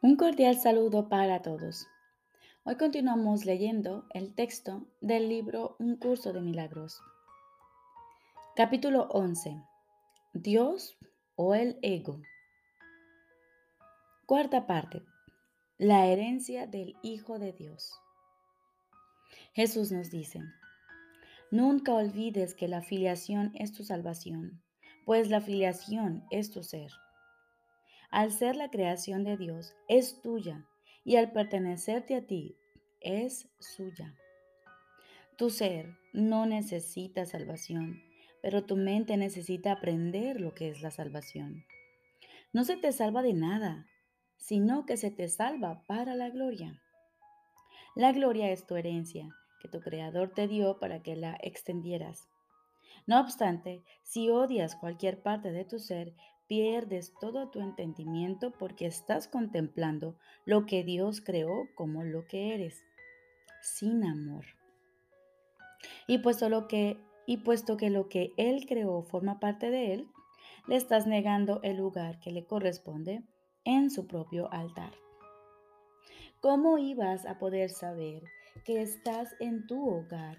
Un cordial saludo para todos. Hoy continuamos leyendo el texto del libro Un curso de milagros. Capítulo 11. Dios o el ego. Cuarta parte. La herencia del Hijo de Dios. Jesús nos dice, Nunca olvides que la filiación es tu salvación, pues la filiación es tu ser. Al ser la creación de Dios, es tuya y al pertenecerte a ti, es suya. Tu ser no necesita salvación, pero tu mente necesita aprender lo que es la salvación. No se te salva de nada, sino que se te salva para la gloria. La gloria es tu herencia que tu Creador te dio para que la extendieras. No obstante, si odias cualquier parte de tu ser, pierdes todo tu entendimiento porque estás contemplando lo que Dios creó como lo que eres, sin amor. Y puesto, que lo que Él creó forma parte de Él, le estás negando el lugar que le corresponde en su propio altar. ¿Cómo ibas a poder saber que estás en tu hogar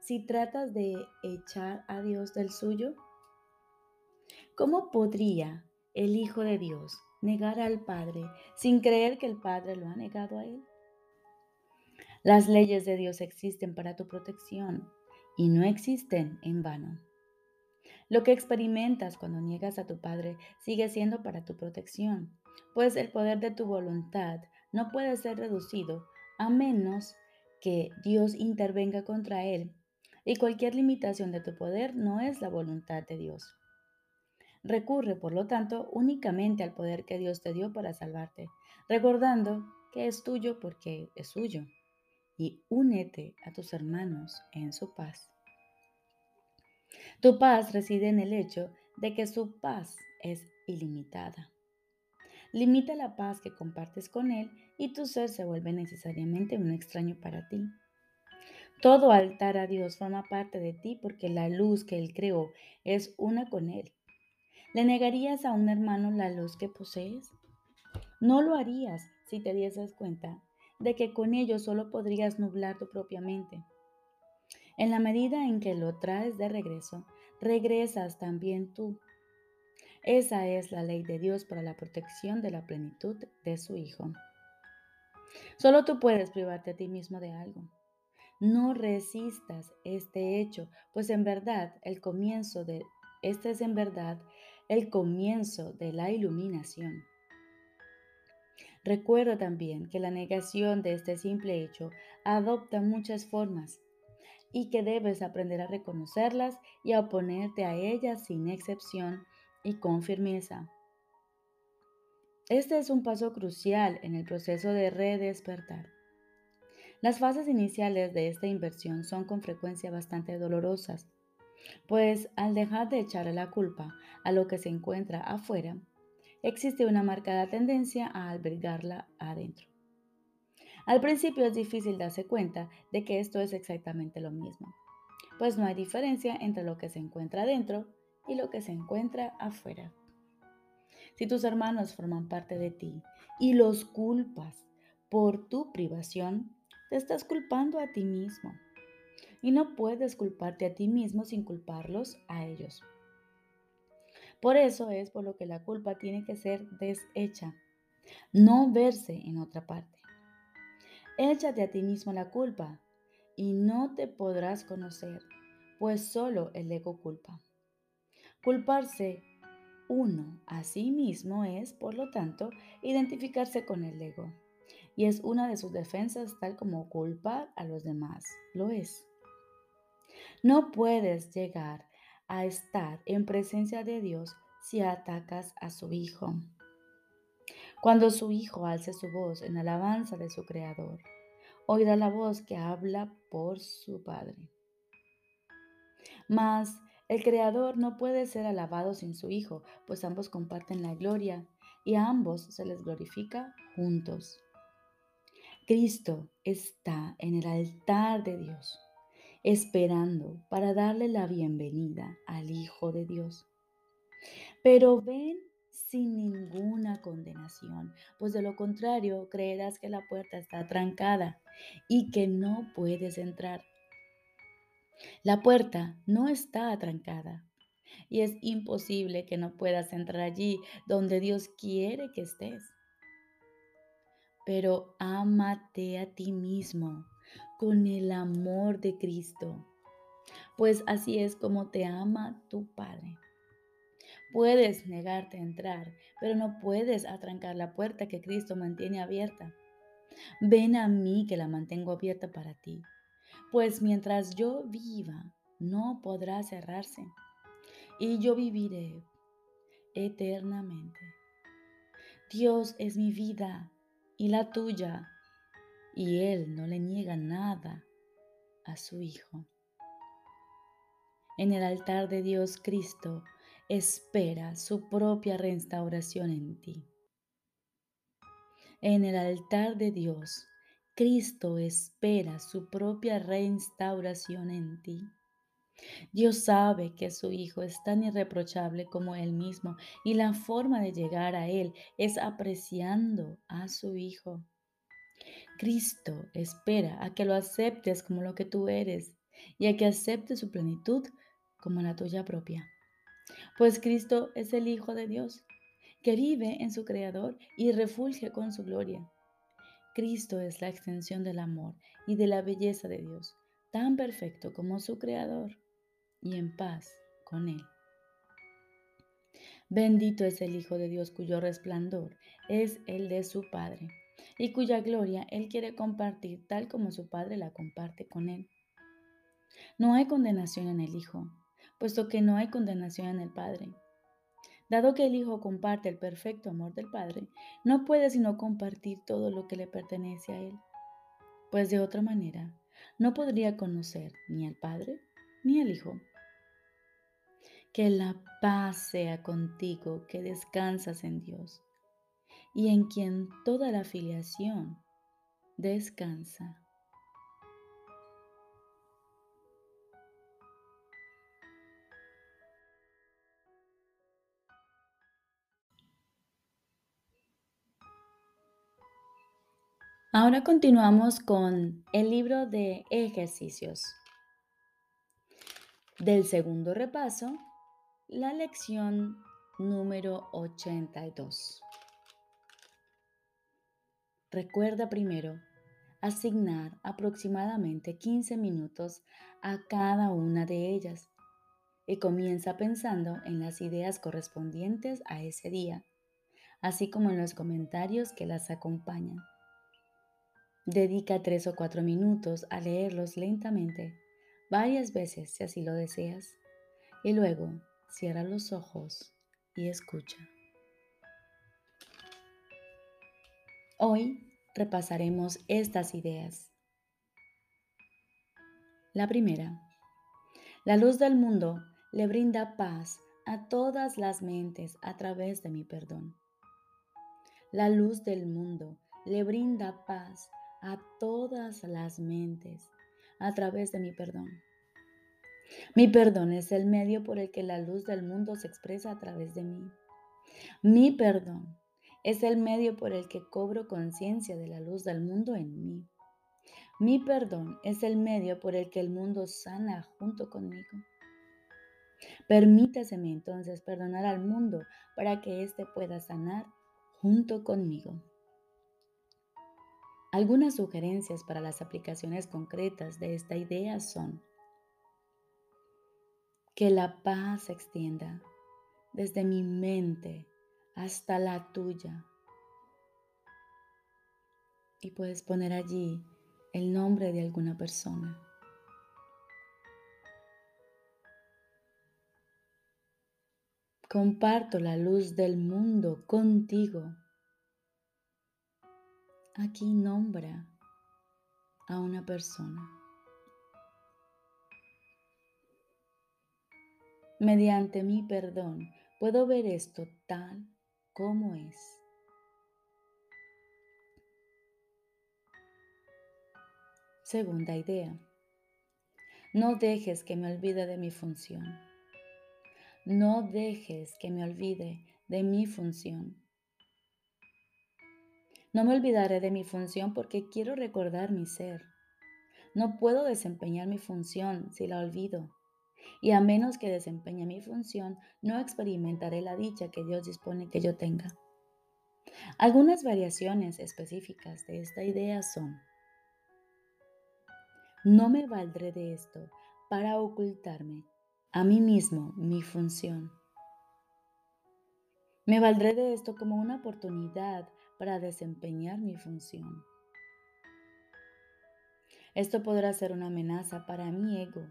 si tratas de echar a Dios del suyo? ¿Cómo podría el Hijo de Dios negar al Padre sin creer que el Padre lo ha negado a él? Las leyes de Dios existen para tu protección y no existen en vano. Lo que experimentas cuando niegas a tu Padre sigue siendo para tu protección, pues el poder de tu voluntad no puede ser reducido a menos que Dios intervenga contra él, y cualquier limitación de tu poder no es la voluntad de Dios. Recurre, por lo tanto, únicamente al poder que Dios te dio para salvarte, recordando que es tuyo porque es suyo, y únete a tus hermanos en su paz. Tu paz reside en el hecho de que su paz es ilimitada. Limita la paz que compartes con Él y tu ser se vuelve necesariamente un extraño para ti. Todo altar a Dios forma parte de ti porque la luz que Él creó es una con Él ¿Le negarías a un hermano la luz que posees? No lo harías si te dieses cuenta de que con ello solo podrías nublar tu propia mente. En la medida en que lo traes de regreso, regresas también tú. Esa es la ley de Dios para la protección de la plenitud de su Hijo. Solo tú puedes privarte a ti mismo de algo. No resistas este hecho, pues en verdad el comienzo de este es en verdad el comienzo de la iluminación. Recuerda también que la negación de este simple hecho adopta muchas formas y que debes aprender a reconocerlas y a oponerte a ellas sin excepción y con firmeza. Este es un paso crucial en el proceso de redespertar. Las fases iniciales de esta inversión son con frecuencia bastante dolorosas pues al dejar de echarle la culpa a lo que se encuentra afuera, existe una marcada tendencia a albergarla adentro. Al principio es difícil darse cuenta de que esto es exactamente lo mismo, pues no hay diferencia entre lo que se encuentra adentro y lo que se encuentra afuera. Si tus hermanos forman parte de ti y los culpas por tu privación, te estás culpando a ti mismo y no puedes culparte a ti mismo sin culparlos a ellos. Por eso es por lo que la culpa tiene que ser deshecha, no verse en otra parte. Échate a ti mismo la culpa y no te podrás conocer, pues solo el ego culpa. Culparse uno a sí mismo es, por lo tanto, identificarse con el ego. Y es una de sus defensas tal como culpar a los demás. Lo es. No puedes llegar a estar en presencia de Dios si atacas a su Hijo. Cuando su Hijo alce su voz en alabanza de su Creador, oirá la voz que habla por su Padre. Mas el Creador no puede ser alabado sin su Hijo, pues ambos comparten la gloria y a ambos se les glorifica juntos. Cristo está en el altar de Dios esperando para darle la bienvenida al Hijo de Dios. Pero ven sin ninguna condenación, pues de lo contrario creerás que la puerta está trancada y que no puedes entrar. La puerta no está atrancada y es imposible que no puedas entrar allí donde Dios quiere que estés. Pero ámate a ti mismo con el amor de Cristo, pues así es como te ama tu Padre. Puedes negarte a entrar, pero no puedes atrancar la puerta que Cristo mantiene abierta. Ven a mí que la mantengo abierta para ti, pues mientras yo viva, no podrá cerrarse, y yo viviré eternamente. Dios es mi vida y la tuya, y Él no le niega nada a su Hijo. En el altar de Dios Cristo, espera su propia restauración en ti. En el altar de Dios, Cristo espera su propia restauración en ti. Dios sabe que su Hijo es tan irreprochable como Él mismo y la forma de llegar a Él es apreciando a su Hijo. Cristo espera a que lo aceptes como lo que tú eres y a que aceptes su plenitud como la tuya propia pues Cristo es el Hijo de Dios, que vive en su Creador y refulge con su gloria. Cristo es la extensión del amor y de la belleza de Dios, tan perfecto como su Creador, y en paz con Él. Bendito es el Hijo de Dios cuyo resplandor es el de su Padre, y cuya gloria Él quiere compartir tal como su Padre la comparte con Él. No hay condenación en el Hijo, puesto que no hay condenación en el Padre. Dado que el Hijo comparte el perfecto amor del Padre, no puede sino compartir todo lo que le pertenece a Él, pues de otra manera no podría conocer ni al Padre ni al Hijo. Que la paz sea contigo que descansas en Dios y en quien toda la filiación descansa. Ahora continuamos con el libro de ejercicios. Del segundo repaso, la lección número 82. Recuerda primero asignar aproximadamente 15 minutos a cada una de ellas y comienza pensando en las ideas correspondientes a ese día, así como en los comentarios que las acompañan. Dedica tres o cuatro minutos a leerlos lentamente, varias veces si así lo deseas, y luego cierra los ojos y escucha. Hoy repasaremos estas ideas. La primera, la luz del mundo le brinda paz a todas las mentes a través de mi perdón. La luz del mundo le brinda paz a todas las mentes a través de mi perdón. Mi perdón es el medio por el que la luz del mundo se expresa a través de mí. Mi perdón es el medio por el que cobro conciencia de la luz del mundo en mí. Mi perdón es el medio por el que el mundo sana junto conmigo. Permítaseme entonces perdonar al mundo para que éste pueda sanar junto conmigo. Algunas sugerencias para las aplicaciones concretas de esta idea son que la paz se extienda desde mi mente hasta la tuya. Y puedes poner allí el nombre de alguna persona. Comparto la luz del mundo contigo Aquí nombra a una persona. Mediante mi perdón puedo ver esto tal como es. Segunda idea. No dejes que me olvide de mi función. No dejes que me olvide de mi función. No me olvidaré de mi función porque quiero recordar mi ser. No puedo desempeñar mi función si la olvido. Y a menos que desempeñe mi función, no experimentaré la dicha que Dios dispone que yo tenga. Algunas variaciones específicas de esta idea son, no me valdré de esto para ocultarme a mí mismo mi función. Me valdré de esto como una oportunidad para desempeñar mi función. Esto podrá ser una amenaza para mi ego,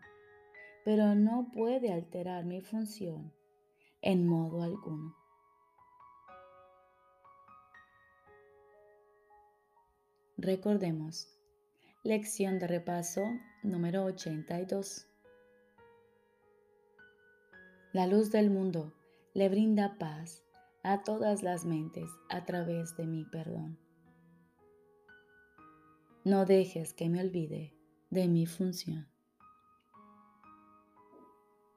pero no puede alterar mi función en modo alguno. Recordemos, lección de repaso número 82. La luz del mundo le brinda paz a todas las mentes a través de mi perdón. No dejes que me olvide de mi función.